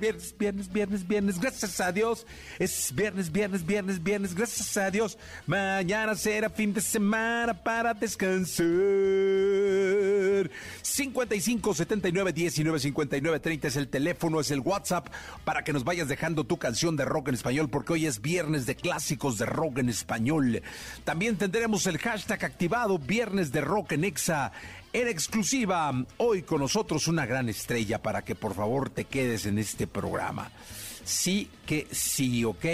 Viernes, viernes, viernes, viernes. Gracias a Dios. Es viernes, viernes, viernes, viernes. Gracias a Dios. Mañana será fin de semana para descansar. 55 79 19 59 30 es el teléfono, es el WhatsApp para que nos vayas dejando tu canción de rock en español porque hoy es viernes de clásicos de rock en español. También tendremos el hashtag activado Viernes de Rock en Exa. En exclusiva, hoy con nosotros una gran estrella para que por favor te quedes en este programa. Sí que sí, ¿ok?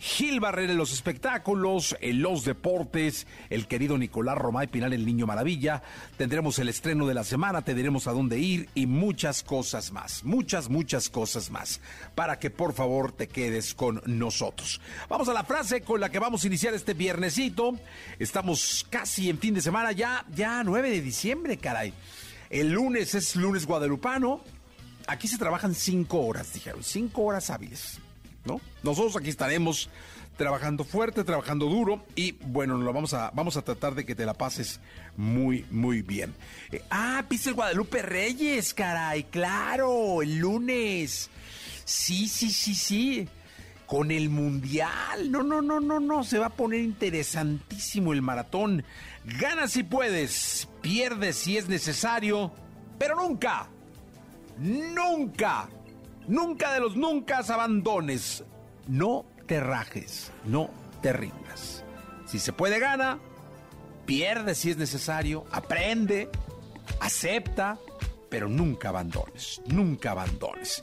Gil Barrera en los espectáculos, en los deportes, el querido Nicolás Romay Pinal, el Niño Maravilla. Tendremos el estreno de la semana, te diremos a dónde ir y muchas cosas más. Muchas, muchas cosas más. Para que por favor te quedes con nosotros. Vamos a la frase con la que vamos a iniciar este viernesito. Estamos casi en fin de semana, ya, ya 9 de diciembre, caray. El lunes es lunes guadalupano aquí se trabajan cinco horas, dijeron, cinco horas hábiles, ¿no? Nosotros aquí estaremos trabajando fuerte, trabajando duro y bueno, lo vamos a, vamos a tratar de que te la pases muy, muy bien. Eh, ah, pisa el Guadalupe Reyes, caray, claro, el lunes. Sí, sí, sí, sí. Con el Mundial. No, no, no, no, no. Se va a poner interesantísimo el maratón. Gana si puedes, pierdes si es necesario, pero nunca nunca, nunca de los nunca abandones. No te rajes, no te rindas. Si se puede, gana. Pierde si es necesario. Aprende. Acepta. Pero nunca abandones. Nunca abandones.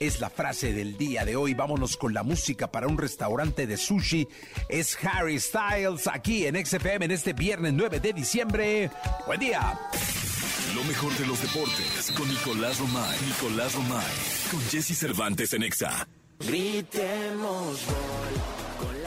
Es la frase del día de hoy. Vámonos con la música para un restaurante de sushi. Es Harry Styles aquí en XFM en este viernes 9 de diciembre. Buen día. Lo mejor de los deportes con Nicolás Romay. Nicolás Romay. Con Jesse Cervantes en Exa. Gritemos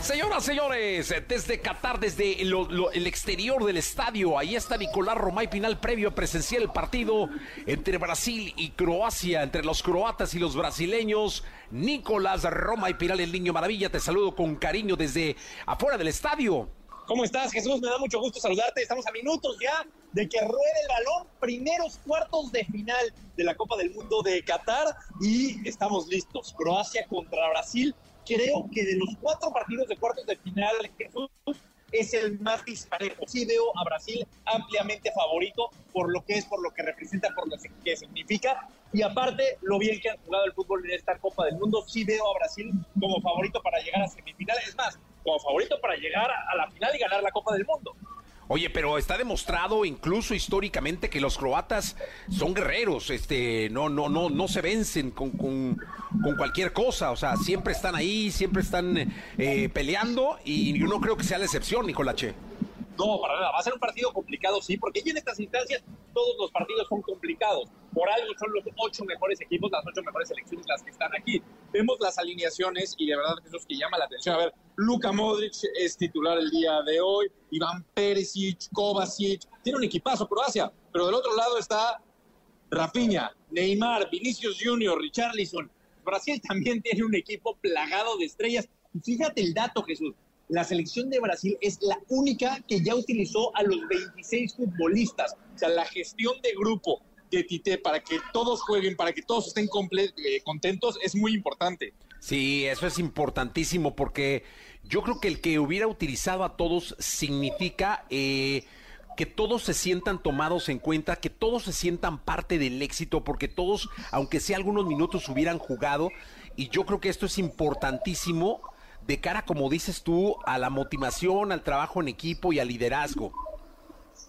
Señoras, señores, desde Qatar, desde el exterior del estadio, ahí está Nicolás Romay Pinal previo a presenciar el partido entre Brasil y Croacia, entre los croatas y los brasileños. Nicolás Romay Pinal, el niño maravilla, te saludo con cariño desde afuera del estadio. ¿Cómo estás, Jesús? Me da mucho gusto saludarte. Estamos a minutos ya de que ruede el balón, primeros cuartos de final de la Copa del Mundo de Qatar y estamos listos. Croacia contra Brasil. Creo que de los cuatro partidos de cuartos de final, Jesús es el más disparejo. Sí veo a Brasil ampliamente favorito por lo que es, por lo que representa, por lo que significa. Y aparte, lo bien que han jugado el fútbol en esta Copa del Mundo, sí veo a Brasil como favorito para llegar a semifinales. Es más, como favorito para llegar a la final y ganar la Copa del Mundo. Oye, pero está demostrado incluso históricamente que los croatas son guerreros, este, no, no, no, no se vencen con, con, cualquier cosa, o sea, siempre están ahí, siempre están eh, peleando y yo no creo que sea la excepción, Nicolache. No, para nada. Va a ser un partido complicado, sí, porque en estas instancias todos los partidos son complicados. Por algo son los ocho mejores equipos, las ocho mejores selecciones las que están aquí. Vemos las alineaciones y de verdad eso es que llama la atención. A ver, Luka Modric es titular el día de hoy, Iván Perisic, Kovacic, tiene un equipazo Croacia, pero del otro lado está Rafinha, Neymar, Vinicius Junior, Richarlison. Brasil también tiene un equipo plagado de estrellas. fíjate el dato, Jesús la selección de Brasil es la única que ya utilizó a los 26 futbolistas. O sea, la gestión de grupo de Tite para que todos jueguen, para que todos estén eh, contentos, es muy importante. Sí, eso es importantísimo porque yo creo que el que hubiera utilizado a todos significa... Eh, que todos se sientan tomados en cuenta, que todos se sientan parte del éxito, porque todos, aunque sea algunos minutos, hubieran jugado. Y yo creo que esto es importantísimo de cara, como dices tú, a la motivación, al trabajo en equipo y al liderazgo.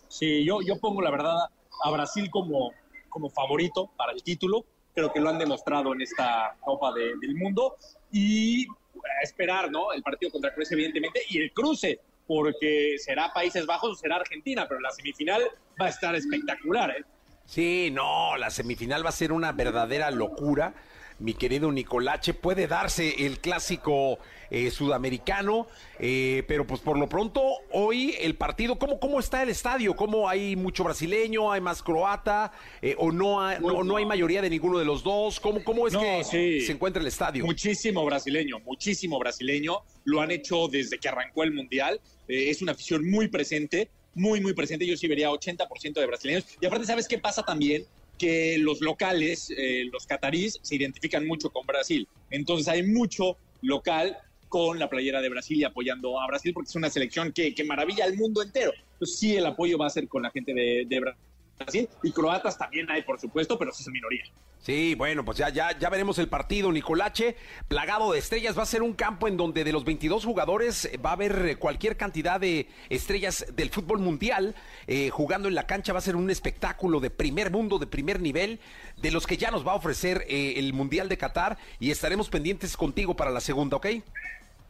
Sí, yo, yo pongo la verdad a Brasil como, como favorito para el título. Creo que lo han demostrado en esta Copa del Mundo. Y a esperar, ¿no? El partido contra Croacia, evidentemente, y el cruce, porque será Países Bajos o será Argentina, pero la semifinal va a estar espectacular, ¿eh? Sí, no, la semifinal va a ser una verdadera locura mi querido Nicolache. Puede darse el clásico eh, sudamericano, eh, pero pues por lo pronto hoy el partido, ¿cómo, ¿cómo está el estadio? ¿Cómo hay mucho brasileño, hay más croata eh, o no hay, no, hay mayoría de ninguno de los dos? ¿Cómo, cómo es que se encuentra el estadio? Muchísimo brasileño, muchísimo brasileño. Lo han hecho desde que arrancó el Mundial. es una afición muy presente muy, muy presente. Yo sí vería 80% de brasileños. Y aparte, ¿sabes qué pasa también? Que los locales, eh, los catarís, se identifican mucho con Brasil. Entonces hay mucho local con la playera de Brasil y apoyando a Brasil porque es una selección que, maravilla al mundo entero. Entonces sí, el apoyo va a ser con la gente de, de Brasil. Y croatas también hay, por supuesto, pero es minoría. Sí, bueno, pues ya, ya, ya veremos el partido. Nicolache, plagado de estrellas, va a ser un campo en donde de los 22 jugadores va a haber eh, cualquier cantidad de estrellas del fútbol mundial eh, jugando en la cancha. Va a ser un espectáculo de primer mundo, de primer nivel, de los que ya nos va a ofrecer eh, el Mundial de Qatar y estaremos pendientes contigo para la segunda, ¿ok?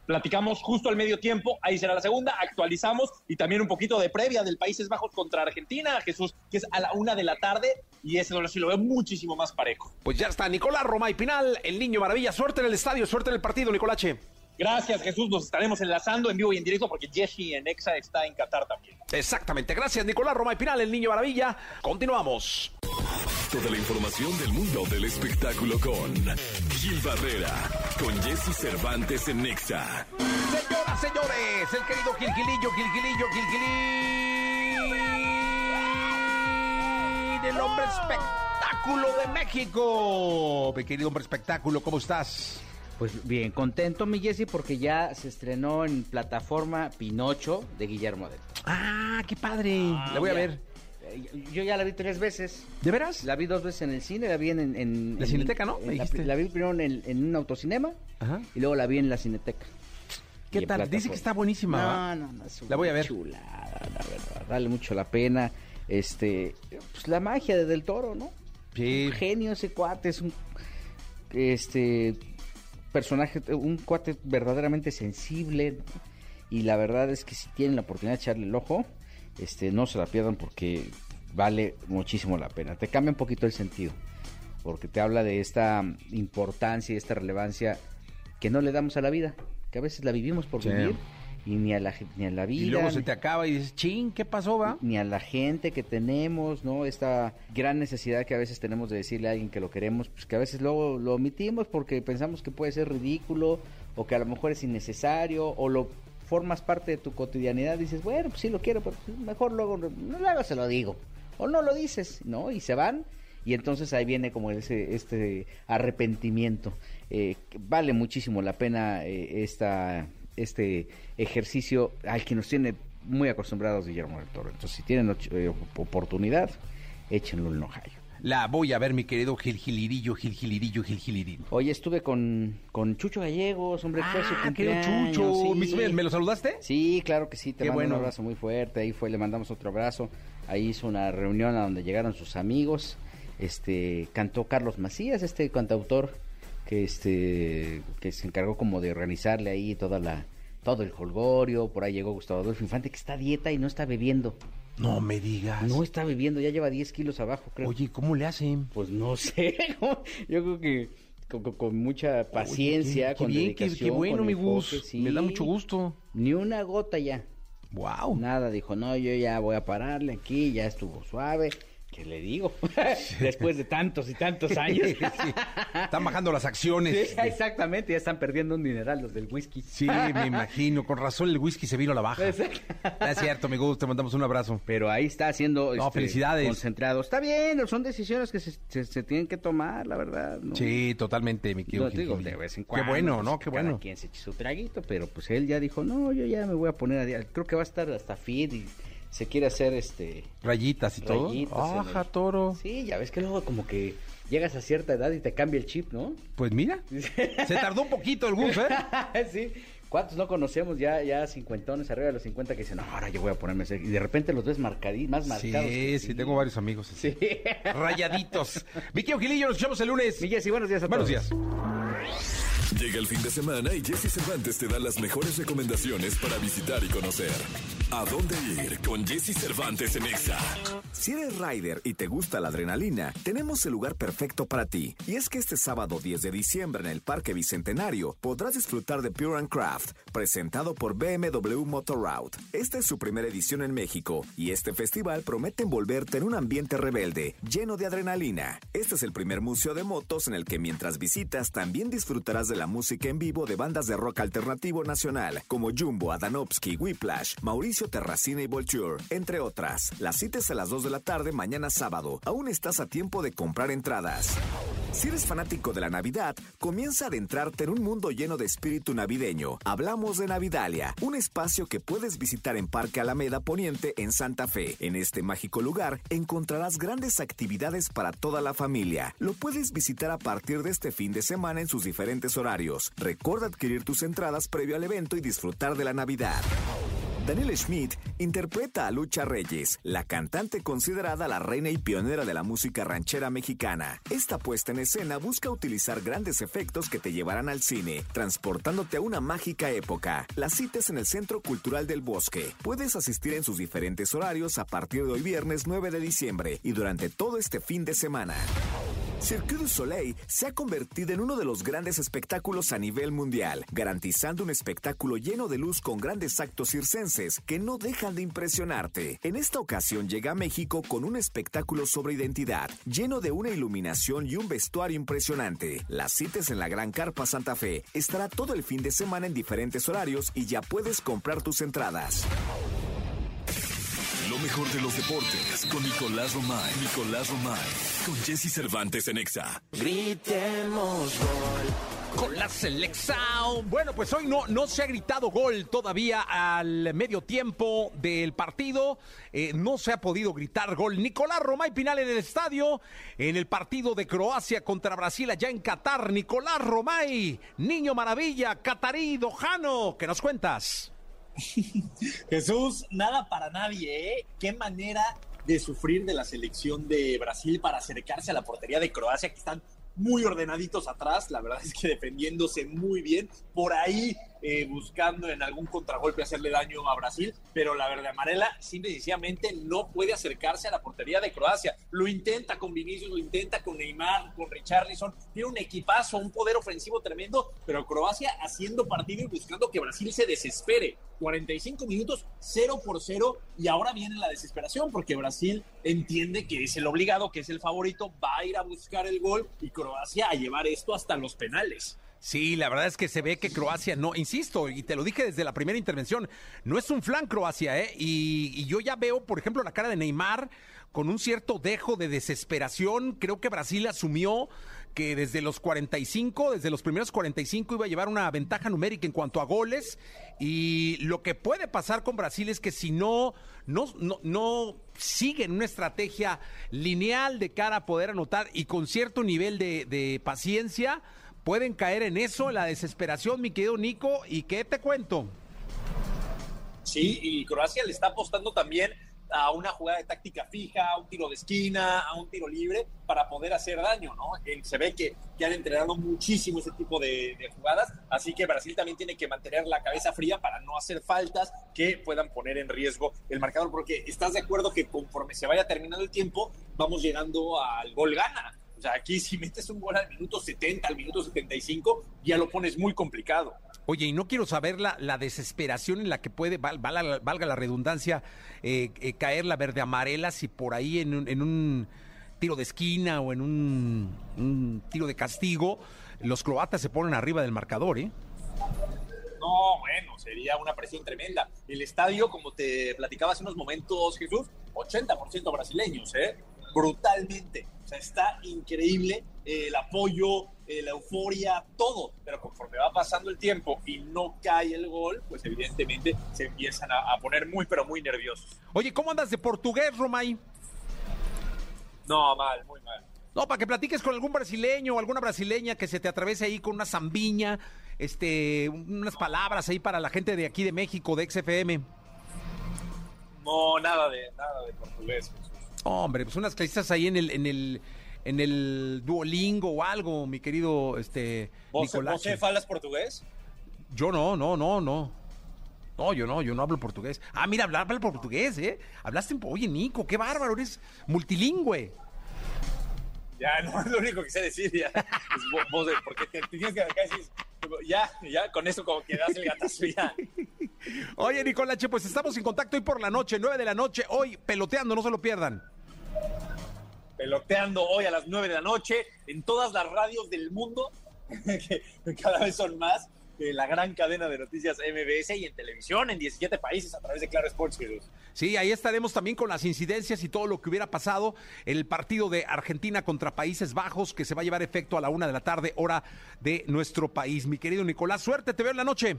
Platicamos justo al medio tiempo, ahí será la segunda, actualizamos y también un poquito de previa del Países Bajos contra Argentina, Jesús, que es a la una de la tarde y ese sí lo veo muchísimo más parejo. Pues ya está, Nicolás Roma y Pinal, el niño maravilla, suerte en el estadio, suerte en el partido, Nicolache. Gracias, Jesús. Nos estaremos enlazando en vivo y en directo porque Jesse en Exa está en Qatar también. Exactamente. Gracias, Nicolás Roma y Pinal, el niño maravilla. Continuamos. Toda la información del mundo del espectáculo con Gil Barrera, con Jesse Cervantes en Nexa. Señoras, señores, el querido Gilgilillo, Gilgilillo, Gilgilillo. El hombre espectáculo de México. Mi querido hombre espectáculo, ¿cómo estás? Pues bien, contento mi Jesse porque ya se estrenó en plataforma Pinocho de Guillermo del Ah, qué padre. Ah, la voy a ver. Yo ya la vi tres veces. ¿De veras? La vi dos veces en el cine, la vi en... en, la Cineteca, ¿no? la, vi primero en, un autocinema y luego la vi en la Cineteca. ¿Qué tal? Dice que está buenísima. No, no, no. la voy a ver. Chulada, la verdad. Vale mucho la pena. Este, pues la magia de Del Toro, ¿no? Sí. Un genio ese cuate, es un... Este, personaje, un cuate verdaderamente sensible. Y la verdad es que si tienen la oportunidad de echarle el ojo, este, no se la pierdan porque vale muchísimo la pena. Te cambia un poquito el sentido, porque te habla de esta importancia y esta relevancia que no le damos a la vida, que a veces la vivimos por vivir y ni a la ni a la vida. Y luego se te acaba y dices, ching, ¿qué pasó, va? Ni a la gente que tenemos, ¿no? Esta gran necesidad que a veces tenemos de decirle a alguien que lo queremos, pues que a veces luego lo omitimos porque pensamos que puede ser ridículo o que a lo mejor es innecesario o lo formas parte de tu cotidianidad, dices, bueno, pues sí lo quiero, pero mejor luego luego se lo digo o no lo dices, ¿no? Y se van y entonces ahí viene como ese este arrepentimiento. Eh, vale muchísimo la pena eh, esta este ejercicio al que nos tiene muy acostumbrados Guillermo del Toro. Entonces, si tienen eh, oportunidad, échenlo en Ohio. La voy a ver, mi querido Gil Gilirillo, Gil Gilirillo, Gil Gilirillo. Hoy estuve con, con Chucho Gallegos, hombre, fue su ah, cumpleaños. Chucho. ¿Me lo saludaste? Sí, claro que sí, te mando un abrazo muy fuerte. Ahí fue, le mandamos otro abrazo. Ahí hizo una reunión a donde llegaron sus amigos. Este, cantó Carlos Macías, este cantautor que este que se encargó como de organizarle ahí toda la todo el holgorio, por ahí llegó Gustavo Adolfo Infante que está a dieta y no está bebiendo. No me digas. No está bebiendo, ya lleva 10 kilos abajo, creo. Oye, ¿cómo le hacen? Pues no sé, yo creo que con, mucha paciencia, con bien, dedicación, qué, bueno, mi Gus. Me da mucho gusto. Ni una gota ya. Wow. Nada, dijo, no, yo ya voy a pararle aquí, ya estuvo suave. ¿Qué le digo? Después de tantos y tantos años. Están bajando las acciones. Sí, exactamente, ya están perdiendo un dineral los del whisky. Sí, me imagino. Con razón el whisky se vino a la baja. Es cierto, gusta, te mandamos un abrazo. Pero ahí está haciendo no, este, felicidades. concentrado. Está bien, son decisiones que se, tienen que tomar, la verdad. Sí, totalmente, mi querido. digo, de vez en cuando. Qué bueno, pues, ¿no? Qué bueno. quien se su traguito, pero pues él ya dijo, no, yo ya me voy a poner a... Creo que va a estar hasta fit y se quiere hacer este Rayitas y todo. rayitas Ajá, el- toro. Sí, ya ves que luego como que llegas a cierta edad y te cambia el chip, ¿no? Pues mira, se tardó un poquito el bus, ¿eh? sí. ¿Cuántos no conocemos ya, ya cincuentones, arriba de los 50 que dicen, no, ahora yo voy a ponerme ese"? Y de repente los ves marcadí, más marcados. Sí, sí, tengo varios amigos así. Sí. Rayaditos. Vicky Ojilillo, nos escuchamos el lunes. Mi Jessy, buenos días a Buenos todos. días. Llega el fin de semana y Jesse Cervantes te da las mejores recomendaciones para visitar y conocer. ¿A dónde ir con Jesse Cervantes en Exa? Si eres rider y te gusta la adrenalina, tenemos el lugar perfecto para ti. Y es que este sábado 10 de diciembre en el Parque Bicentenario podrás disfrutar de Pure and Craft, presentado por BMW Motorroute. Esta es su primera edición en México y este festival promete envolverte en un ambiente rebelde, lleno de adrenalina. Este es el primer museo de motos en el que mientras visitas también disfrutarás de la música en vivo de bandas de rock alternativo nacional como Jumbo, Adanovsky, Whiplash, Mauricio Terracina y Vulture, entre otras. Las citas a las 2 de la tarde mañana sábado. Aún estás a tiempo de comprar entradas. Si eres fanático de la Navidad, comienza a adentrarte en un mundo lleno de espíritu navideño. Hablamos de Navidalia, un espacio que puedes visitar en Parque Alameda Poniente en Santa Fe. En este mágico lugar encontrarás grandes actividades para toda la familia. Lo puedes visitar a partir de este fin de semana en sus diferentes horarios. Recuerda adquirir tus entradas previo al evento y disfrutar de la Navidad. Daniel Schmidt interpreta a Lucha Reyes, la cantante considerada la reina y pionera de la música ranchera mexicana. Esta puesta en escena busca utilizar grandes efectos que te llevarán al cine, transportándote a una mágica época. La cita en el Centro Cultural del Bosque. Puedes asistir en sus diferentes horarios a partir de hoy viernes 9 de diciembre y durante todo este fin de semana. Cirque du Soleil se ha convertido en uno de los grandes espectáculos a nivel mundial, garantizando un espectáculo lleno de luz con grandes actos circenses que no dejan de impresionarte. En esta ocasión llega a México con un espectáculo sobre identidad, lleno de una iluminación y un vestuario impresionante. Las citas en la Gran Carpa Santa Fe estará todo el fin de semana en diferentes horarios y ya puedes comprar tus entradas. Lo mejor de los deportes con Nicolás Romay. Nicolás Romay. Con Jesse Cervantes en Exa. Gritemos gol. Con la selección. Bueno, pues hoy no, no se ha gritado gol todavía al medio tiempo del partido. Eh, no se ha podido gritar gol. Nicolás Romay Pinal en el estadio. En el partido de Croacia contra Brasil allá en Qatar. Nicolás Romay, niño maravilla, catarí, dojano. ¿Qué nos cuentas? Jesús, nada para nadie, ¿eh? Qué manera de sufrir de la selección de Brasil para acercarse a la portería de Croacia, que están muy ordenaditos atrás, la verdad es que defendiéndose muy bien, por ahí eh, buscando en algún contragolpe hacerle daño a Brasil, pero la verde amarela simple y no puede acercarse a la portería de Croacia. Lo intenta con Vinicius, lo intenta con Neymar, con Richarlison, tiene un equipazo, un poder ofensivo tremendo, pero Croacia haciendo partido y buscando que Brasil se desespere. 45 minutos, 0 por 0, y ahora viene la desesperación porque Brasil entiende que es el obligado, que es el favorito, va a ir a buscar el gol y Croacia a llevar esto hasta los penales. Sí, la verdad es que se ve que Croacia no, insisto, y te lo dije desde la primera intervención, no es un flan Croacia, ¿eh? Y, y yo ya veo, por ejemplo, la cara de Neymar con un cierto dejo de desesperación. Creo que Brasil asumió que desde los 45, desde los primeros 45 iba a llevar una ventaja numérica en cuanto a goles. Y lo que puede pasar con Brasil es que si no, no, no, no siguen una estrategia lineal de cara a poder anotar y con cierto nivel de, de paciencia, pueden caer en eso, en la desesperación, mi querido Nico. ¿Y qué te cuento? Sí, y Croacia le está apostando también a una jugada de táctica fija, a un tiro de esquina, a un tiro libre para poder hacer daño, ¿no? Se ve que, que han entrenado muchísimo ese tipo de, de jugadas, así que Brasil también tiene que mantener la cabeza fría para no hacer faltas que puedan poner en riesgo el marcador, porque estás de acuerdo que conforme se vaya terminando el tiempo, vamos llegando al gol gana. Sea, aquí si metes un gol al minuto 70, al minuto 75, ya lo pones muy complicado. Oye, y no quiero saber la, la desesperación en la que puede, val- valga, valga la redundancia, eh, eh, caer la verde amarela si por ahí en un, en un tiro de esquina o en un, un tiro de castigo los croatas se ponen arriba del marcador, ¿eh? No, bueno, sería una presión tremenda. El estadio, como te platicaba hace unos momentos, Jesús, 80% brasileños, ¿eh? Brutalmente. O sea, está increíble eh, el apoyo, eh, la euforia, todo. Pero conforme va pasando el tiempo y no cae el gol, pues evidentemente se empiezan a, a poner muy, pero muy nerviosos. Oye, ¿cómo andas de portugués, Romay? No, mal, muy mal. No, para que platiques con algún brasileño o alguna brasileña que se te atraviese ahí con una zambiña, este, unas palabras ahí para la gente de aquí de México, de XFM. No, nada de, nada de portugués, Jesús. Hombre, pues unas clasitas ahí en el, en el, en el Duolingo o algo, mi querido este ¿Vos, Nicolache. ¿Vos falas portugués? Yo no, no, no, no. No, yo no, yo no hablo portugués. Ah, mira, hablar habla portugués, ¿eh? Hablaste, oye, Nico, qué bárbaro, eres multilingüe. Ya, no es lo único que sé decir. Ya. Pues vos, vos, porque te, te tienes que acá decir, ya, ya, con eso como que das el gatazo ya. Oye, Nicolache, pues estamos en contacto hoy por la noche, 9 de la noche, hoy peloteando, no se lo pierdan. Peloteando hoy a las 9 de la noche en todas las radios del mundo, que cada vez son más, eh, la gran cadena de noticias MBS y en televisión en 17 países a través de Claro Sports, Jesús. Sí, ahí estaremos también con las incidencias y todo lo que hubiera pasado. El partido de Argentina contra Países Bajos que se va a llevar efecto a la una de la tarde, hora de nuestro país. Mi querido Nicolás, suerte, te veo en la noche.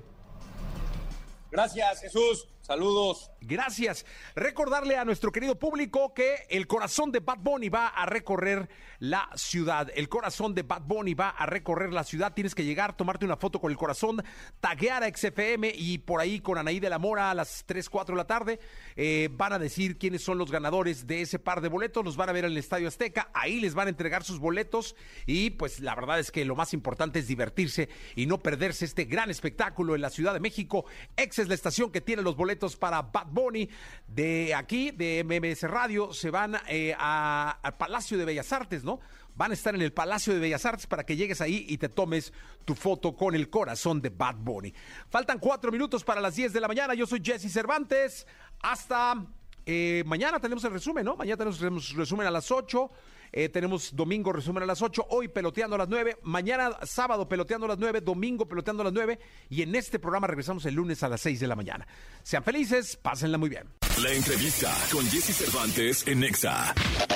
Gracias, Jesús. Saludos. Gracias. Recordarle a nuestro querido público que el corazón de Bad Bunny va a recorrer la ciudad. El corazón de Bad Bunny va a recorrer la ciudad. Tienes que llegar, tomarte una foto con el corazón, taguear a XFM y por ahí con Anaí de la Mora a las 3, 4 de la tarde. eh, van a decir quiénes son los ganadores de ese par de boletos. Los van a ver en el Estadio Azteca. Ahí les van a entregar sus boletos. Y pues la verdad es que lo más importante es divertirse y no perderse este gran espectáculo en la Ciudad de México. Ex es la estación que tiene los boletos para Bad Bunny. De aquí, de MMS Radio, se van eh, al Palacio de Bellas Artes, ¿no? Van a estar en el Palacio de Bellas Artes para que llegues ahí y te tomes tu foto con el corazón de Bad Bunny. Faltan cuatro minutos para las 10 de la mañana. Yo soy Jesse Cervantes. Hasta eh, mañana tenemos el resumen, ¿no? Mañana tenemos resumen a las 8. Eh, tenemos domingo resumen a las 8, hoy peloteando a las 9, mañana sábado peloteando a las 9, domingo peloteando a las 9 y en este programa regresamos el lunes a las 6 de la mañana. Sean felices, pásenla muy bien. La entrevista con Jesse Cervantes en Nexa.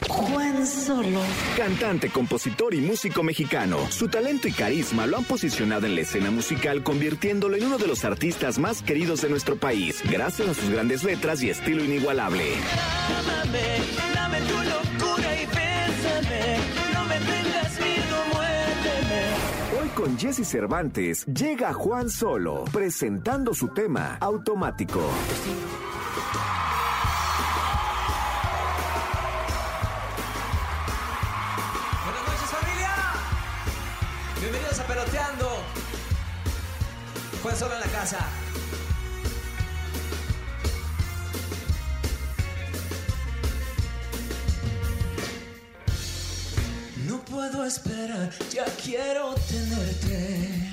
Juan Solo. Cantante, compositor y músico mexicano. Su talento y carisma lo han posicionado en la escena musical, convirtiéndolo en uno de los artistas más queridos de nuestro país, gracias a sus grandes letras y estilo inigualable. Ámame, dame tu con Jesse Cervantes llega Juan Solo, presentando su tema Automático. Buenas noches familia. Bienvenidos a Peloteando. Juan solo en la casa. Puedo esperar, ya quiero tenerte.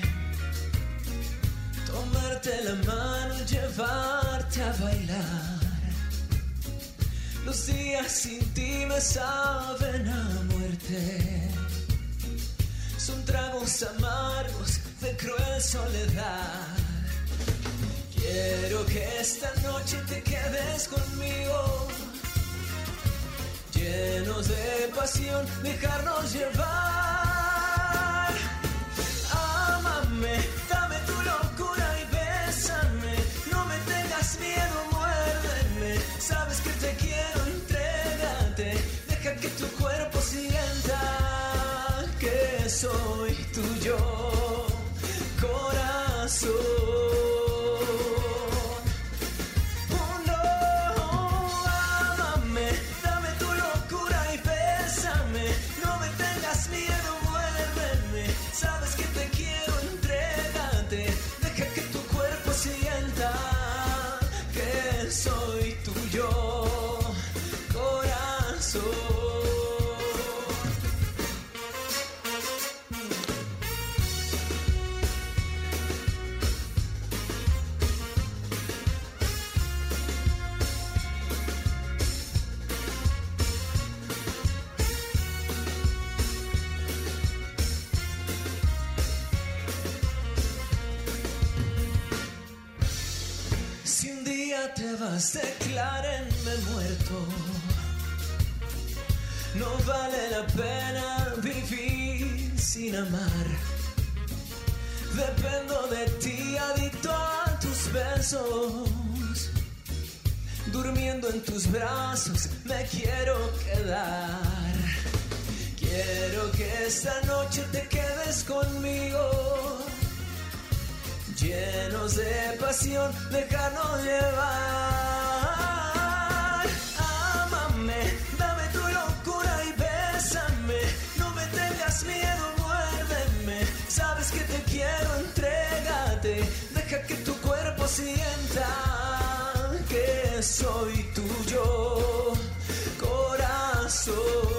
Tomarte la mano, llevarte a bailar. Los días sin ti me saben a muerte. Son tragos amargos de cruel soledad. Quiero que esta noche te quedes conmigo. Llenos de pasión, dejarnos llevar. Ámame, dame tu locura y bésame. No me tengas miedo, muérdeme. Sabes que te quiero, entrégate. Deja que tu cuerpo sienta que soy tuyo, te vas, declárenme muerto. No vale la pena vivir sin amar. Dependo de ti, adicto a tus besos. Durmiendo en tus brazos me quiero quedar. Quiero que esta noche te quedes conmigo. Llenos de pasión, dejarnos llevar. Ámame, dame tu locura y bésame. No me tengas miedo, muérdeme. Sabes que te quiero, entrégate. Deja que tu cuerpo sienta que soy tuyo, corazón.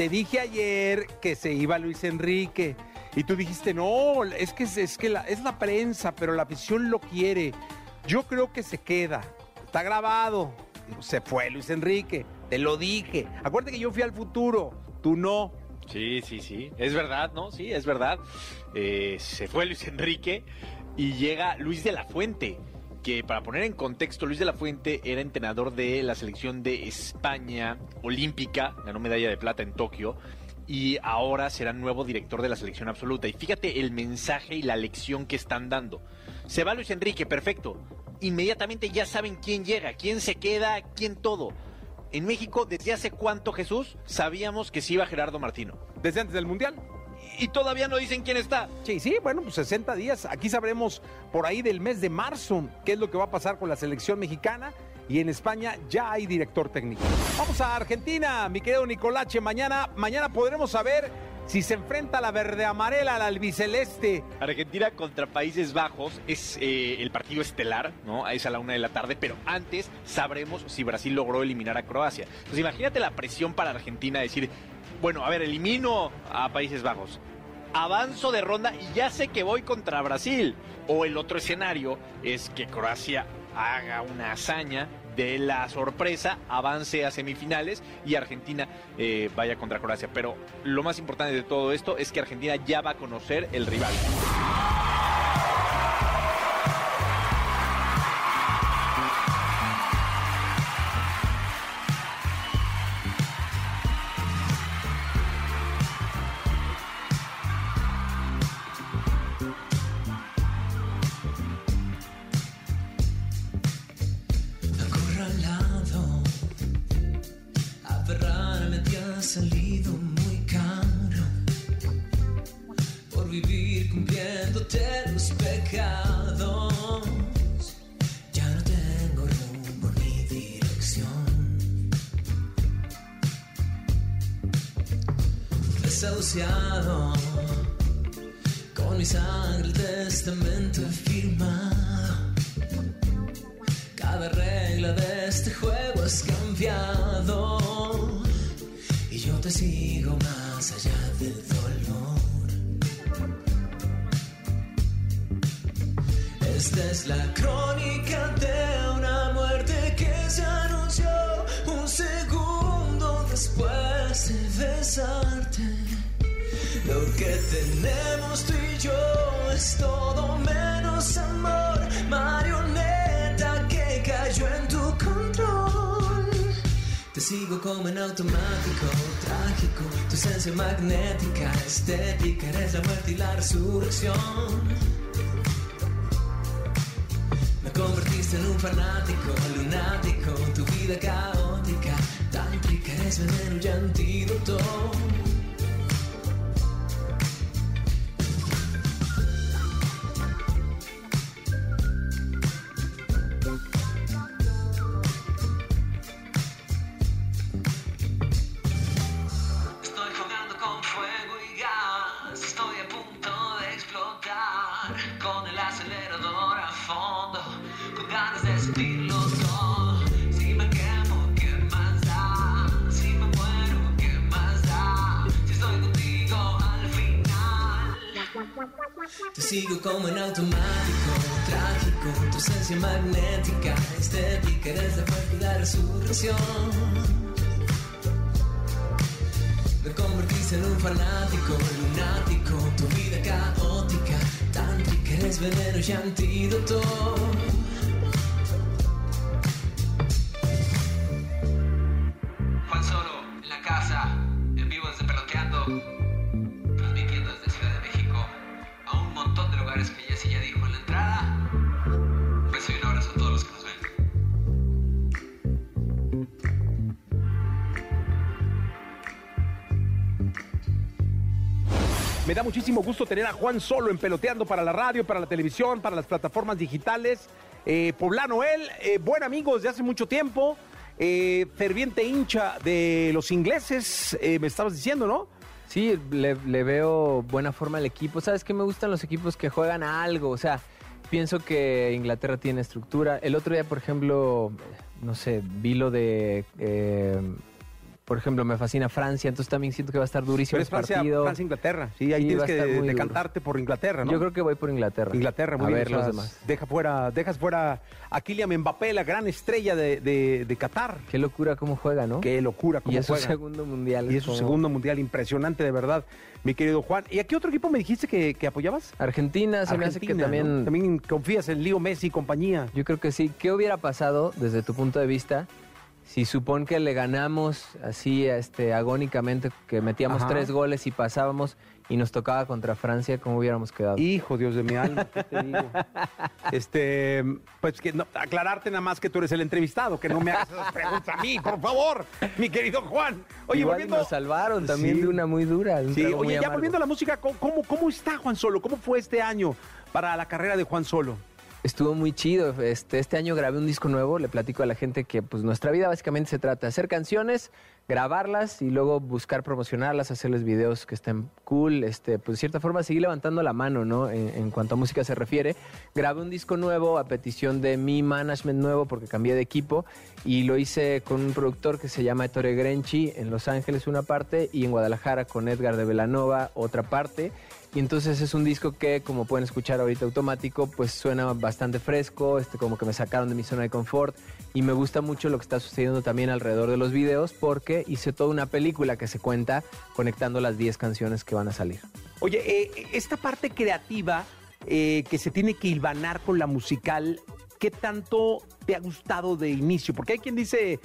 Te dije ayer que se iba Luis Enrique y tú dijiste, no, es que, es, que la, es la prensa, pero la afición lo quiere. Yo creo que se queda, está grabado. Se fue Luis Enrique, te lo dije. Acuérdate que yo fui al futuro, tú no. Sí, sí, sí. Es verdad, ¿no? Sí, es verdad. Eh, se fue Luis Enrique y llega Luis de la Fuente. Que para poner en contexto, Luis de la Fuente era entrenador de la selección de España olímpica, ganó medalla de plata en Tokio y ahora será nuevo director de la selección absoluta. Y fíjate el mensaje y la lección que están dando. Se va Luis Enrique, perfecto. Inmediatamente ya saben quién llega, quién se queda, quién todo. En México, desde hace cuánto, Jesús, sabíamos que se iba Gerardo Martino. Desde antes del Mundial. Y todavía no dicen quién está. Sí, sí, bueno, pues 60 días. Aquí sabremos por ahí del mes de marzo qué es lo que va a pasar con la selección mexicana. Y en España ya hay director técnico. Vamos a Argentina, mi querido Nicolache. Mañana, mañana podremos saber si se enfrenta la verde amarela al albiceleste. Argentina contra Países Bajos es eh, el partido estelar, ¿no? Es a la una de la tarde, pero antes sabremos si Brasil logró eliminar a Croacia. Entonces imagínate la presión para Argentina decir, bueno, a ver, elimino a Países Bajos. Avanzo de ronda y ya sé que voy contra Brasil. O el otro escenario es que Croacia haga una hazaña de la sorpresa, avance a semifinales y Argentina eh, vaya contra Croacia. Pero lo más importante de todo esto es que Argentina ya va a conocer el rival. Desahuciado. Con mi sangre el testamento he firmado. Cada regla de este juego es cambiado y yo te sigo más allá del dolor. Esta es la crónica de una muerte que se anunció un segundo después de besarte. Lo que tenemos tú y yo es todo menos amor, marioneta que cayó en tu control. Te sigo como en automático, trágico, tu esencia magnética, estética, eres la muerte y la resurrección. Me convertiste en un fanático, lunático, tu vida caótica, tan eres eres veneno y antídoto. Te sigo como en automático, trágico, tu esencia magnética, estética, eres la fuerza la resurrección. Me convertiste en un fanático, lunático, tu vida caótica, tántrica, eres veneno y antídoto. Muchísimo gusto tener a Juan Solo en Peloteando para la radio, para la televisión, para las plataformas digitales. Eh, poblano él, eh, buen amigo desde hace mucho tiempo, eh, ferviente hincha de los ingleses, eh, me estabas diciendo, ¿no? Sí, le, veo buena forma al equipo. ¿Sabes qué? Me gustan los equipos que juegan a algo. O sea, pienso que Inglaterra tiene estructura. El otro día, por ejemplo, no sé, vi lo de... por ejemplo, me fascina Francia, entonces también siento que va a estar durísimo Pero el es Francia, partido. Francia, Inglaterra. Sí, ahí Sí, tienes que decantarte por Inglaterra, ¿no? Yo creo que voy por Inglaterra. Inglaterra, muy a bien. ver los demás. Deja fuera, dejas fuera a Kylian Mbappé, la gran estrella de, de- de Qatar. Qué locura cómo juega, ¿no? Qué locura cómo y es su juega. segundo mundial. Y es su como- segundo mundial, impresionante de verdad, mi querido Juan. ¿Y a qué otro equipo me dijiste que, que apoyabas? Argentina se me hace que Argentina, también... ¿no? También confías en Leo Messi y compañía. Yo creo que sí. ¿Qué hubiera pasado desde tu punto de vista si supone que le ganamos así este, agónicamente, que metíamos Ajá. tres goles y pasábamos y nos tocaba contra Francia, ¿cómo hubiéramos quedado? Hijo, Dios de mi alma, ¿qué te digo? Este, pues que no, aclararte nada más que tú eres el entrevistado, que no me hagas esas preguntas a mí, por favor, mi querido Juan. Oye, Igual volviendo. nos salvaron también Sí. de una muy dura. de Sí, oye, ya volviendo a la música, ¿cómo, cómo, cómo está Juan Solo? ¿Cómo fue este año para la carrera de Juan Solo? Estuvo muy chido. Este, este año grabé un disco nuevo. Le platico a la gente que pues nuestra vida básicamente se trata de hacer canciones, grabarlas y luego buscar promocionarlas, hacerles videos que estén cool. Este, pues de cierta forma seguir levantando la mano, ¿no? En, en cuanto a música se refiere. Grabé un disco nuevo a petición de mi management nuevo porque cambié de equipo y lo hice con un productor que se llama Ettore Grenchi en Los Ángeles una parte y en Guadalajara con Edgar de Velanova otra parte. Y entonces es un disco que, como pueden escuchar ahorita automático, pues suena bastante fresco, este, como que me sacaron de mi zona de confort. Y me gusta mucho lo que está sucediendo también alrededor de los videos, porque hice toda una película que se cuenta conectando las 10 canciones que van a salir. Oye, eh, esta parte creativa eh, que se tiene que hilvanar con la musical, ¿qué tanto te ha gustado de inicio? Porque hay quien dice,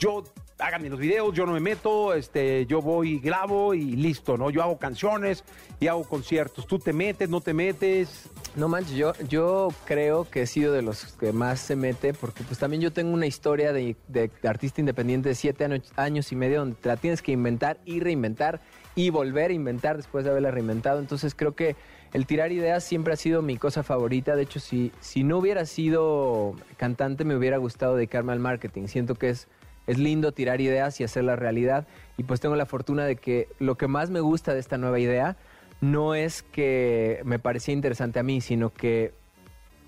yo háganme los videos, yo no me meto, este, yo voy, grabo y listo, ¿no? Yo hago canciones y hago conciertos. ¿Tú te metes, no te metes? No manches, yo, yo creo que he sido de los que más se mete, porque pues también yo tengo una historia de, de- artista independiente de siete años, años y medio, donde te la tienes que inventar y reinventar y volver a inventar después de haberla reinventado. Entonces creo que el tirar ideas siempre ha sido mi cosa favorita. De hecho, si, si no hubiera sido cantante, me hubiera gustado dedicarme al marketing. Siento que es, es lindo tirar ideas y hacerlas realidad. Y pues tengo la fortuna de que lo que más me gusta de esta nueva idea no es que me parecía interesante a mí, sino que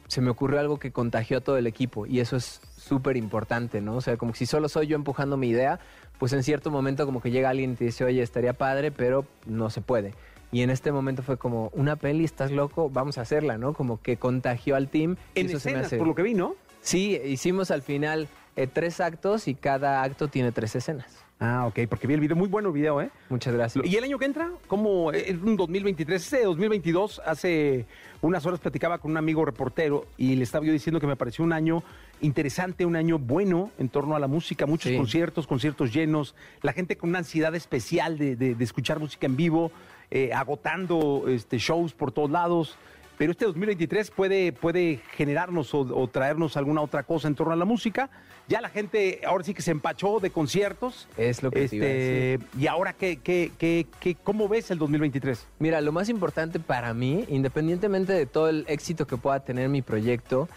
se me ocurrió algo que contagió a todo el equipo y eso es súper importante, ¿no? O sea, como que si solo soy yo empujando mi idea, pues en cierto momento como que llega alguien y te dice, oye, estaría padre, pero no se puede. Y en este momento fue como, una peli, estás loco, vamos a hacerla, ¿no? Como que contagió al team. y En eso se me escenas, hace- por lo que vi, ¿no? Sí, hicimos al final eh, tres actos y cada acto tiene tres escenas. Ah, ok, porque vi el video, muy bueno el video, ¿eh? Muchas gracias. ¿Y el año que entra? ¿Cómo? Es un 2023, ese 2022, hace unas horas platicaba con un amigo reportero y le estaba yo diciendo que me pareció un año interesante, un año bueno en torno a la música, muchos Sí. conciertos, conciertos llenos, la gente con una ansiedad especial de, de- de escuchar música en vivo, eh, agotando este, shows por todos lados. Pero este 2023 puede, puede generarnos o, o traernos alguna otra cosa en torno a la música. Ya la gente ahora sí que se empachó de conciertos. Es lo que te iba a este, Y ahora, ¿qué, qué, qué, qué- ¿cómo ves el 2023? Mira, lo más importante para mí, independientemente de todo el éxito que pueda tener mi proyecto,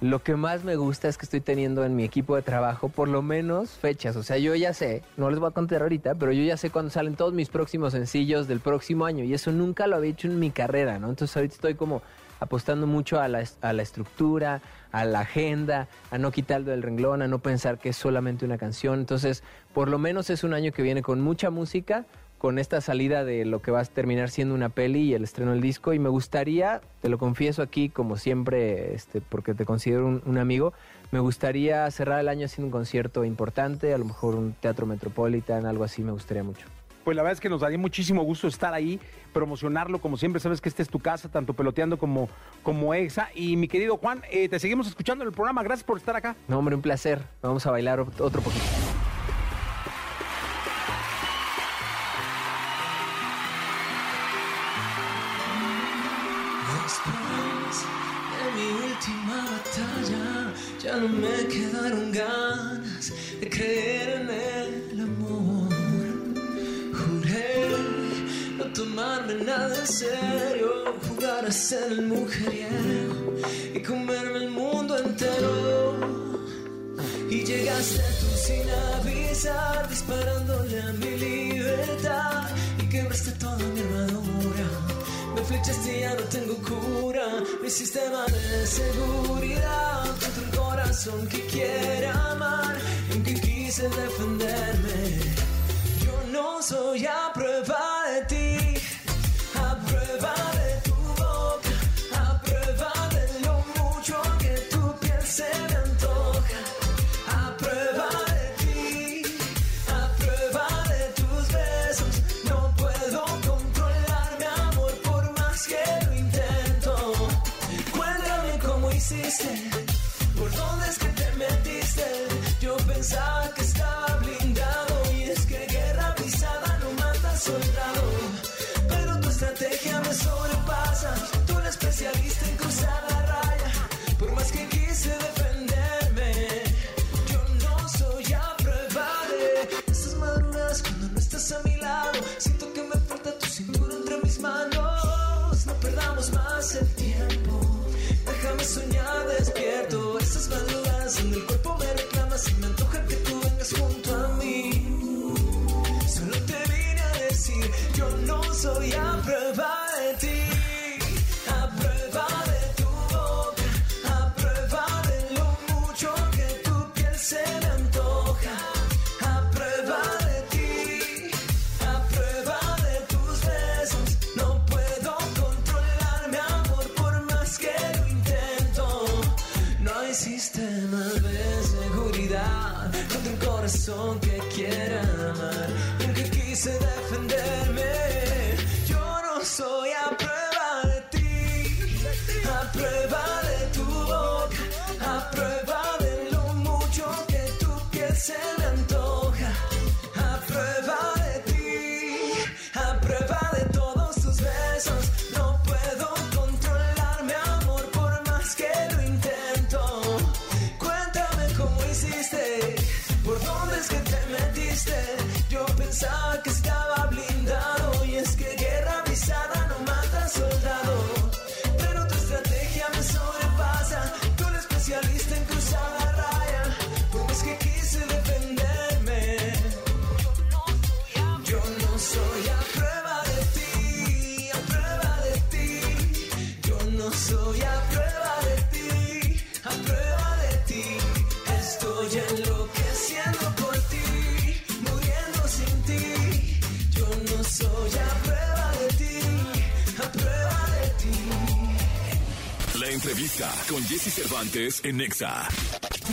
lo que más me gusta es que estoy teniendo en mi equipo de trabajo por lo menos fechas. O sea, yo ya sé, no les voy a contar ahorita, pero yo ya sé cuándo salen todos mis próximos sencillos del próximo año y eso nunca lo había hecho en mi carrera, ¿no? Entonces ahorita estoy como apostando mucho a la, a la estructura, a la agenda, a no quitarlo del renglón, a no pensar que es solamente una canción. Entonces, por lo menos es un año que viene con mucha música, con esta salida de lo que va a terminar siendo una peli y el estreno del disco. Y me gustaría, te lo confieso aquí, como siempre, este, porque te considero un, un amigo, me gustaría cerrar el año haciendo un concierto importante, a lo mejor un teatro metropolitan, algo así, me gustaría mucho. Pues la verdad es que nos daría muchísimo gusto estar ahí, promocionarlo, como siempre, sabes que esta es tu casa, tanto peloteando como, como exa. Y mi querido Juan, eh, te seguimos escuchando en el programa, gracias por estar acá. No, hombre, un placer. Vamos a bailar ot- otro poquito. Mujeriego y comerme el mundo entero. Y llegaste tú sin avisar, disparándole a mi libertad y quebraste toda mi armadura. Me flechaste y ya no tengo cura. Mi sistema de seguridad contra un corazón que quiere amar. Y aunque quise defenderme, yo no soy a entrevista con Jesse Cervantes en Nexa.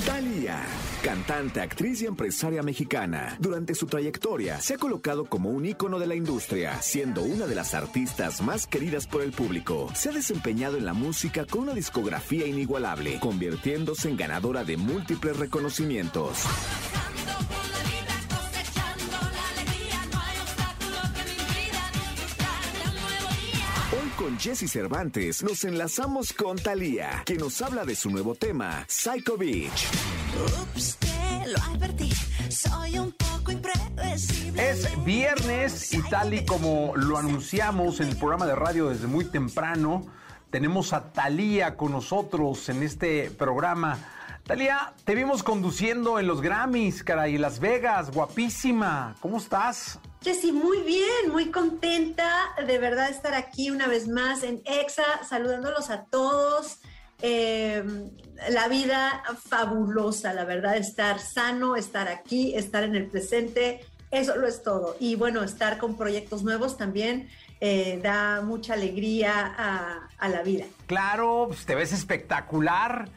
Dalia, cantante, actriz y empresaria mexicana, durante su trayectoria se ha colocado como un ícono de la industria, siendo una de las artistas más queridas por el público. Se ha desempeñado en la música con una discografía inigualable, convirtiéndose en ganadora de múltiples reconocimientos. Con Jesse Cervantes nos enlazamos con Thalía, que nos habla de su nuevo tema, Psycho Beach. Ups, te lo advertí. Soy un poco impredecible. Es viernes y tal y como lo anunciamos en el programa de radio desde muy temprano, tenemos a Talía con nosotros en este programa. Talía, te vimos conduciendo en los Grammys, caray, Las Vegas, guapísima. ¿Cómo estás? Jessy, muy bien, muy contenta de verdad estar aquí una vez más en EXA, saludándolos a todos. Eh, la vida fabulosa, la verdad, estar sano, estar aquí, estar en el presente, eso lo es todo. Y bueno, estar con proyectos nuevos también eh, da mucha alegría a, a la vida. Claro, pues, te ves espectacular,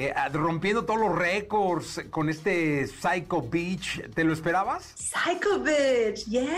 eh, rompiendo todos los récords con este Psycho Beach. ¿Te lo esperabas? Psycho Bitch, yes.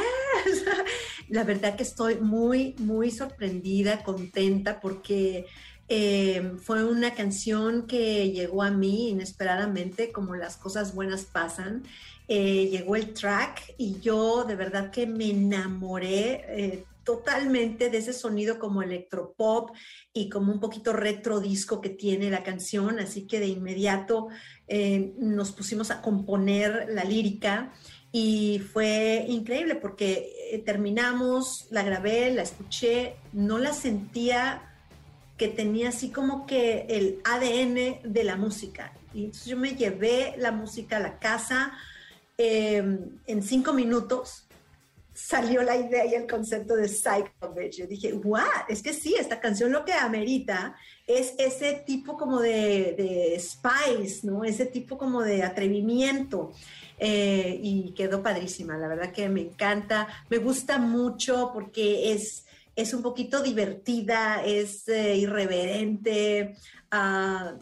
La verdad que estoy muy, muy sorprendida, contenta, porque eh, fue una canción que llegó a mí inesperadamente, como las cosas buenas pasan. Eh, llegó el track y yo de verdad que me enamoré totalmente de ese sonido como electropop y como un poquito retro disco que tiene la canción, así que de inmediato eh, nos pusimos a componer la lírica y fue increíble porque eh, terminamos, la grabé, la escuché, no la sentía que tenía así como que el ADN de la música. Y entonces yo me llevé la música a la casa eh, en cinco minutos salió la idea y el concepto de Psycho Bitch. Yo dije, what? Es que sí, esta canción lo que amerita es ese tipo como de, de spice, ¿no? Ese tipo como de atrevimiento. Eh, y quedó padrísima, la verdad que me encanta. Me gusta mucho porque es, es un poquito divertida, es eh, irreverente. ah,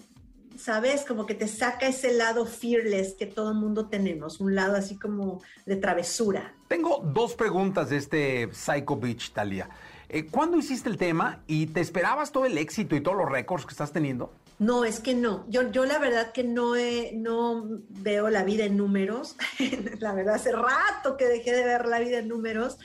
¿sabes? Como que te saca ese lado fearless que todo el mundo tenemos, un lado así como de travesura. Tengo dos preguntas de este Psycho Beach, Talia. Eh, ¿Cuándo hiciste el tema y te esperabas todo el éxito y todos los récords que estás teniendo? No, es que no. Yo, yo la verdad que no, he- no veo la vida en números. la verdad, hace rato que dejé de ver la vida en números.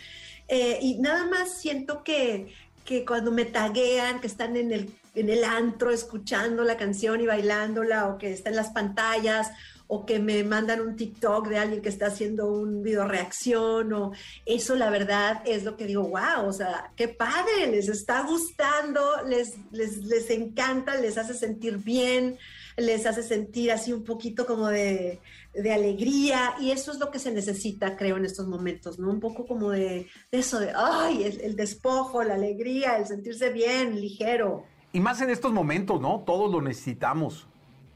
Eh, y nada más siento que, que cuando me taguean, que están en el, en el antro escuchando la canción y bailándola, o que está en las pantallas, o que me mandan un TikTok de alguien que está haciendo un video reacción, o eso la verdad es lo que digo, wow, o sea, qué padre, les está gustando, les, les, les encanta, les hace sentir bien, les hace sentir así un poquito como de, de alegría, y eso es lo que se necesita, creo, en estos momentos, ¿no? Un poco como de, eso, de, ay, el, el despojo, la alegría, el sentirse bien, ligero. Y más en estos momentos, ¿no? Todos lo necesitamos.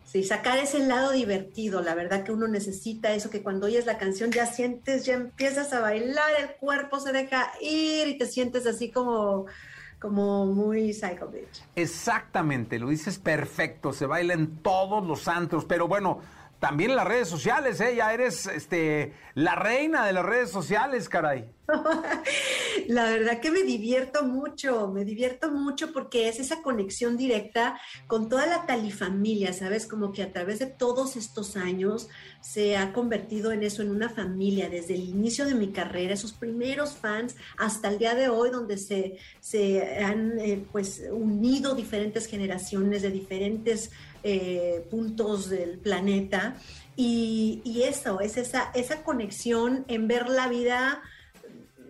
Sí, sacar ese lado divertido, la verdad que uno necesita eso, que cuando oyes la canción ya sientes, ya empiezas a bailar, el cuerpo se deja ir y te sientes así como, como muy psycho bitch. Exactamente, lo dices perfecto, se baila en todos los antros, pero bueno, también en las redes sociales, ¿eh? Ya eres este, la reina de las redes sociales, caray. La verdad que me divierto mucho, me divierto mucho porque es esa conexión directa con toda la talifamilia, ¿sabes? Como que a través de todos estos años se ha convertido en eso, en una familia, desde el inicio de mi carrera, esos primeros fans, hasta el día de hoy, donde se, se han eh, pues unido diferentes generaciones de diferentes eh, puntos del planeta. Y, eso, es esa, esa conexión en ver la vida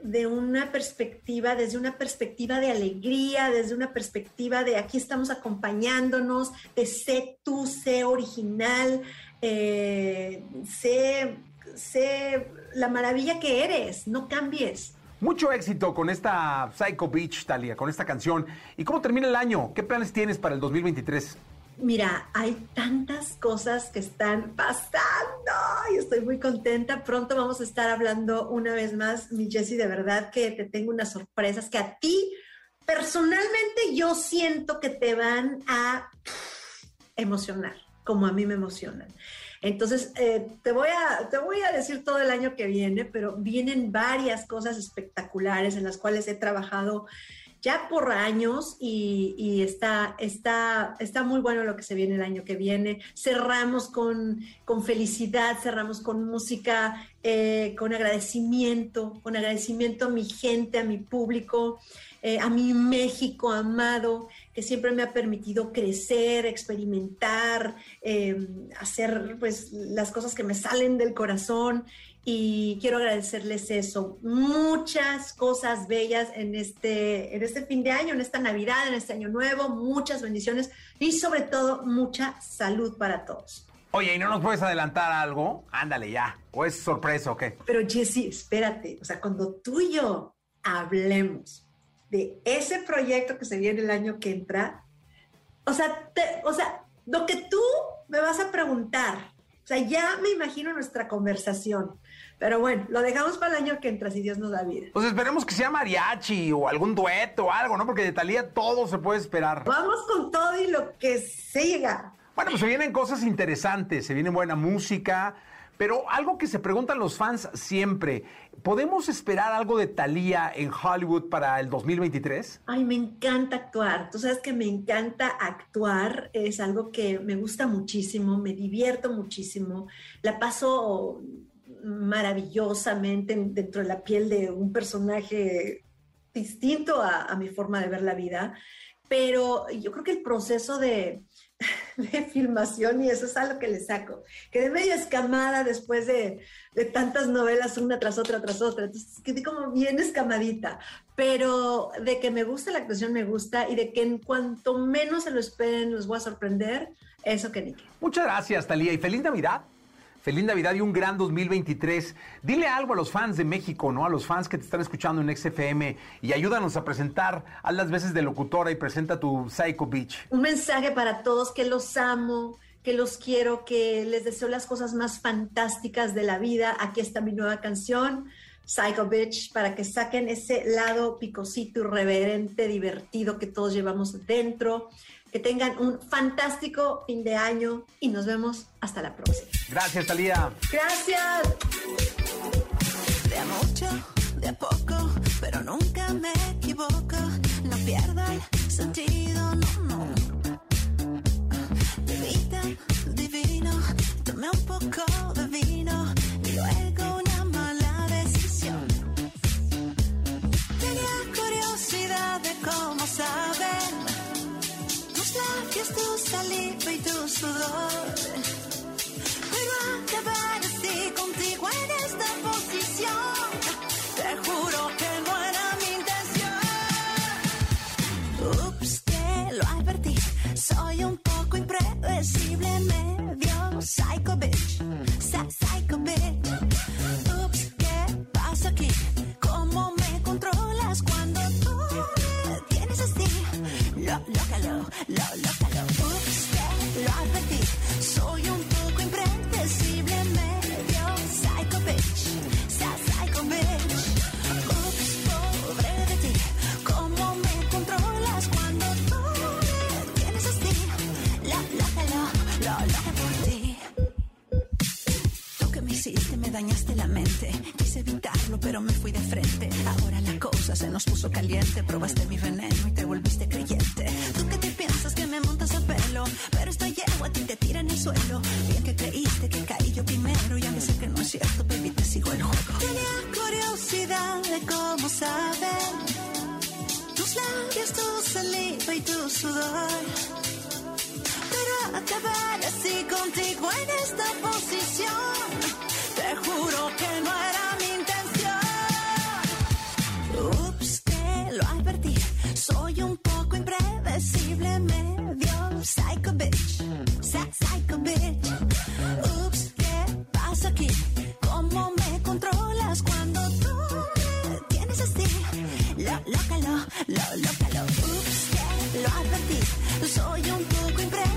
de una perspectiva, desde una perspectiva de alegría, desde una perspectiva de aquí estamos acompañándonos, de sé tú, sé original, eh, sé, sé la maravilla que eres, no cambies. Mucho éxito con esta Psycho Beach, Talia, con esta canción. ¿Y cómo termina el año? ¿Qué planes tienes para el 2023? Mira, hay tantas cosas que están pasando y estoy muy contenta. Pronto vamos a estar hablando una vez más, mi Jessie, de verdad que te tengo unas sorpresas que a ti personalmente yo siento que te van a emocionar, como a mí me emocionan. Entonces, eh, te, voy a, te voy a decir todo el año que viene, pero vienen varias cosas espectaculares en las cuales he trabajado ya por años y, está, está, está muy bueno lo que se viene el año que viene. Cerramos con, con felicidad, cerramos con música, eh, con agradecimiento, con agradecimiento a mi gente, a mi público, eh, a mi México amado, que siempre me ha permitido crecer, experimentar, eh, hacer pues las cosas que me salen del corazón y quiero agradecerles eso. Muchas cosas bellas en este, en este fin de año, en esta Navidad, en este año nuevo, muchas bendiciones y sobre todo mucha salud para todos. Oye, ¿y no nos puedes adelantar algo? Ándale ya. ¿O es sorpresa o qué? Pero Jessy, espérate, o sea, cuando tú y yo hablemos de ese proyecto que se viene el año que entra, o sea, te- o sea, lo que tú me vas a preguntar, o sea, ya me imagino nuestra conversación. Pero bueno, lo dejamos para el año que entra, si Dios nos da vida. Pues esperemos que sea mariachi o algún dueto o algo, ¿no? Porque de Talía todo se puede esperar. Vamos con todo y lo que siga. Bueno, pues se vienen cosas interesantes, se viene buena música, pero algo que se preguntan los fans siempre, ¿podemos esperar algo de Talía en Hollywood para el 2023? Ay, me encanta actuar. Tú sabes que me encanta actuar. Es algo que me gusta muchísimo, me divierto muchísimo. La paso maravillosamente en- dentro de la piel de un personaje distinto a, mi forma de ver la vida. Pero yo creo que el proceso de, de filmación y eso es algo que le saco. Quedé medio escamada después de, de tantas novelas, una tras otra, tras otra. Entonces quedé como bien escamadita. Pero de que me gusta la actuación, me gusta. Y de que en cuanto menos se lo esperen, los voy a sorprender. Eso que ni. Muchas gracias, Talía, y feliz Navidad. Feliz Navidad y un gran 2023. Dile algo a los fans de México, ¿no? A los fans que te están escuchando en XFM y ayúdanos a presentar. Haz las veces de locutora y presenta tu Psycho Beach. Un mensaje para todos que los amo, que los quiero, que les deseo las cosas más fantásticas de la vida. Aquí está mi nueva canción, Psycho Bitch, para que saquen ese lado picosito, irreverente, divertido que todos llevamos dentro. Que tengan un fantástico fin de año y nos vemos hasta la próxima. Gracias, Talía. Gracias. De a mucho, de a poco, pero nunca me equivoco. No pierdo el sentido, no, no. Bebida divino, tomé un poco saliva y tu sudor. Pero acabar así contigo en esta posición, te juro que no era mi intención. Ups, te lo advertí, soy un poco impredecible, medio dañaste la mente. Quise evitarlo, pero me fui de frente. Ahora la cosa se nos puso caliente. Probaste mi veneno y te volviste creyente. Tú que te piensas que me montas a pelo, pero esta yegua a ti te tira en el suelo. Bien que creíste que caí yo primero, y aunque sé que no es cierto, baby, te sigo el juego. Tenía curiosidad de cómo saber tus labios, tu saliva y tu sudor. Acabar así contigo en esta posición, te juro que no era mi intención. Ups, te lo advertí, soy un poco impredecible, medio psycho bitch, psycho bitch. Ups, ¿qué pasa aquí? ¿Cómo me controlas cuando tú me tienes así? Lo, lócalo, lo, lócalo. Ups, te lo advertí, soy un poco impredecible,